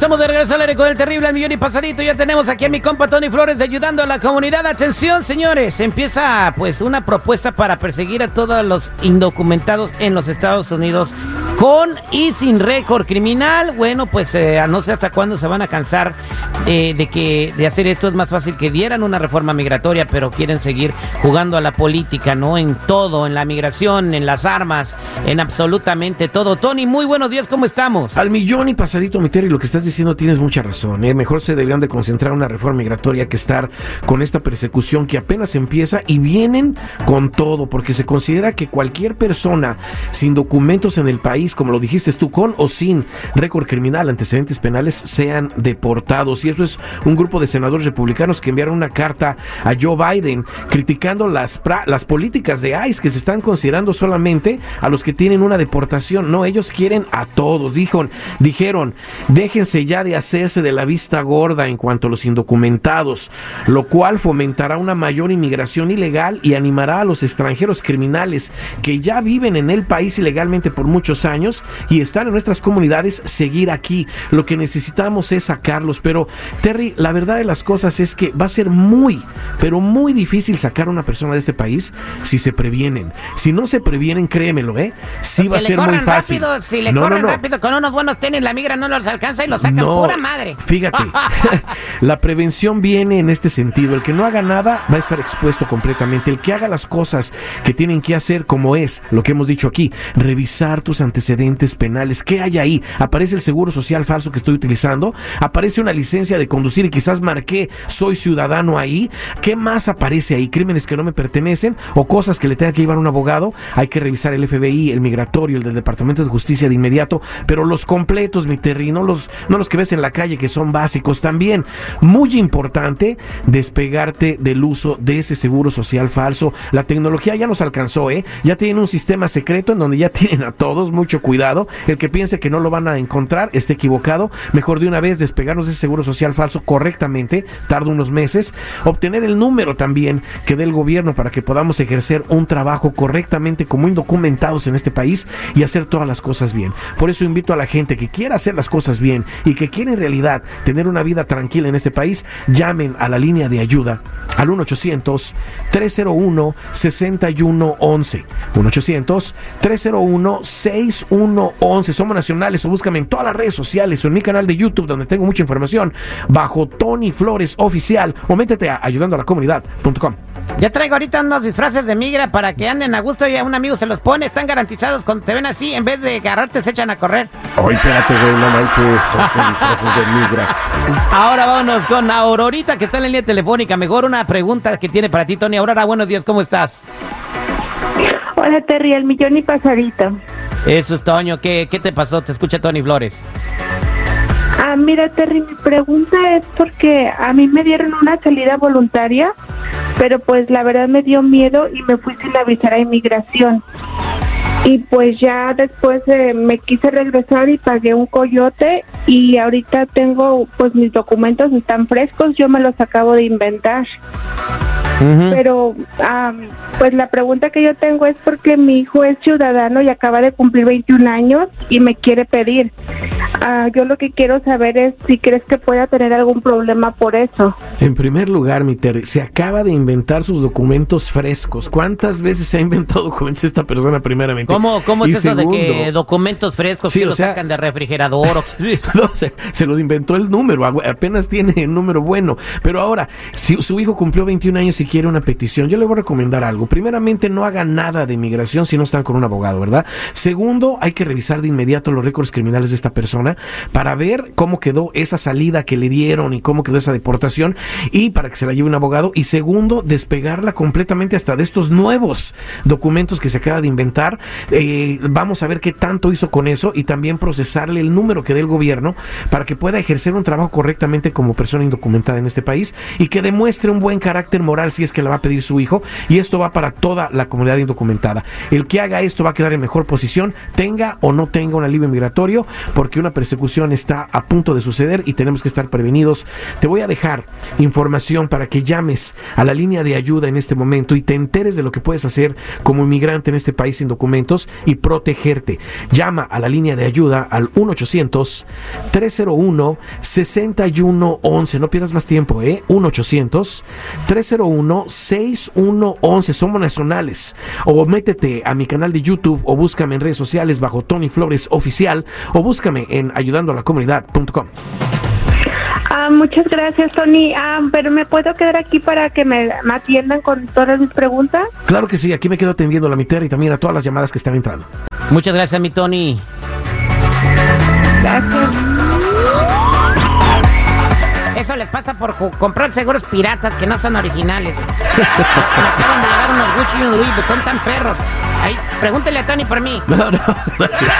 Estamos de regreso al aire con el terrible millón y pasadito. Ya tenemos aquí a mi compa Tony Flores ayudando a la comunidad. Atención, señores. Empieza pues una propuesta para perseguir a todos los indocumentados en los Estados Unidos con y sin récord criminal. Bueno, pues eh, no sé hasta cuándo se van a cansar eh, de que de hacer esto. Es más fácil que dieran una reforma migratoria, pero quieren seguir jugando a la política, ¿no? En todo, en la migración, en las armas, en absolutamente todo. Tony, muy buenos días, ¿cómo estamos? Al millón y pasadito, mi Terry, lo que estás diciendo tienes mucha razón. ¿eh? Mejor se deberían de concentrar en una reforma migratoria que estar con esta persecución que apenas empieza y vienen con todo, porque se considera que cualquier persona sin documentos en el país, como lo dijiste tú, con o sin récord criminal, antecedentes penales, sean deportados. Y eso es un grupo de senadores republicanos que enviaron una carta a Joe Biden criticando las, las políticas de ICE que se están considerando solamente a los que tienen una deportación. No, ellos quieren a todos. Dijo, dijeron, déjense ya de hacerse de la vista gorda en cuanto a los indocumentados, lo cual fomentará una mayor inmigración ilegal y animará a los extranjeros criminales que ya viven en el país ilegalmente por muchos años y están en nuestras comunidades seguir aquí. Lo que necesitamos es sacarlos, pero Terry, la verdad de las cosas es que va a ser muy, pero muy difícil sacar a una persona de este país si se previenen. Si no se previenen, créemelo, ¿eh? Sí pues va a ser muy fácil. Rápido, si le corren rápido con unos buenos tenis, la migra no los alcanza y los sacan pura madre. Fíjate, la prevención viene en este sentido. El que no haga nada va a estar expuesto completamente. El que haga las cosas que tienen que hacer, como es lo que hemos dicho aquí, revisar tus antecedentes penales. ¿Qué hay ahí? Aparece el seguro social falso que estoy utilizando. Aparece una licencia de conducir y quizás marqué soy ciudadano ahí. ¿Qué más aparece ahí? Crímenes que no me pertenecen o cosas que le tenga que llevar un abogado. Hay que revisar el FBI, el migratorio, el del Departamento de Justicia de inmediato, pero los completos, mi Terry, no los, no los que ves en la calle que son básicos también. Muy importante despegarte del uso de ese seguro social falso. La tecnología ya nos alcanzó, ¿eh? Ya tienen un sistema secreto en donde ya tienen a todos, mucho cuidado. El que piense que no lo van a encontrar esté equivocado. Mejor de una vez despegarnos de ese seguro social falso correctamente, tarda unos meses. Obtener el número también que dé el gobierno para que podamos ejercer un trabajo correctamente como indocumentados en este país y hacer todas las cosas bien. Por eso invito a la gente que quiera hacer las cosas bien y que quiere en realidad tener una vida tranquila en este país, llamen a la línea de ayuda al 1-800-301-6111. 1-800-301-6111. Somos nacionales o búscame en todas las redes sociales o en mi canal de YouTube donde tengo mucha información bajo Tony Flores Oficial o métete a ayudando a la comunidad.com. Ya traigo ahorita unos disfraces de migra para que anden a gusto y a un amigo se los pone. Están garantizados. Cuando te ven así, en vez de agarrarte, se echan a correr. Ay, espérate, güey, no manches. disfraces de migra. Ahora vámonos con Aurorita, que está en la línea telefónica. Mejor una pregunta que tiene para ti, Tony. Aurora, buenos días, ¿cómo estás? Hola, Terry, el millón y pasadito. Eso es, Toño. ¿Qué, ¿Qué te pasó? Te escucha Tony Flores. Ah, mira, Terry, mi pregunta es porque a mí me dieron una salida voluntaria, pero pues la verdad me dio miedo y me fui sin avisar a inmigración. Y pues ya después eh, me quise regresar y pagué un coyote y ahorita tengo, pues mis documentos están frescos, yo me los acabo de inventar. Pero pues la pregunta que yo tengo es porque mi hijo es ciudadano y acaba de cumplir 21 años y me quiere pedir. Ah, yo lo que quiero saber es si crees que pueda tener algún problema por eso. En primer lugar, mi Terry, se acaba de inventar sus documentos frescos. ¿Cuántas veces se ha inventado documentos esta persona primeramente? ¿Cómo, cómo es eso de que documentos frescos que lo sacan de refrigerador? no, se, se lo inventó el número, apenas tiene el número bueno. Pero ahora, si su hijo cumplió 21 años y quiere una petición, yo le voy a recomendar algo. Primeramente, no haga nada de inmigración si no están con un abogado, ¿verdad? Segundo, hay que revisar de inmediato los récords criminales de esta persona para ver cómo quedó esa salida que le dieron y cómo quedó esa deportación y para que se la lleve un abogado. Y segundo, despegarla completamente hasta de estos nuevos documentos que se acaba de inventar. Eh, vamos a ver qué tanto hizo con eso y también procesarle el número que dé el gobierno para que pueda ejercer un trabajo correctamente como persona indocumentada en este país y que demuestre un buen carácter moral si es que la va a pedir su hijo. Y esto va para toda la comunidad indocumentada. El que haga esto va a quedar en mejor posición, tenga o no tenga un alivio migratorio, porque una una persecución está a punto de suceder y tenemos que estar prevenidos. Te voy a dejar información para que llames a la línea de ayuda en este momento y te enteres de lo que puedes hacer como inmigrante en este país sin documentos y protegerte. Llama a la línea de ayuda al 1-800-301-6111. No pierdas más tiempo, ¿eh? 1-800-301-6111. Somos nacionales. O métete a mi canal de YouTube o búscame en redes sociales bajo Tony Flores Oficial o búscame en ayudandoalacomunidad.com. Ah, muchas gracias, Tony. Ah, pero ¿me puedo quedar aquí para que me, me atiendan con todas mis preguntas? Claro que sí, aquí me quedo atendiendo a la mitad y también a todas las llamadas que están entrando. Muchas gracias, mi Tony. Gracias. Eso les pasa por comprar seguros piratas que no son originales. Me acaban de llegar unos Gucci y unos Louis Vuitton tan perros. Ahí, pregúntele a Tony por mí. No, no, gracias.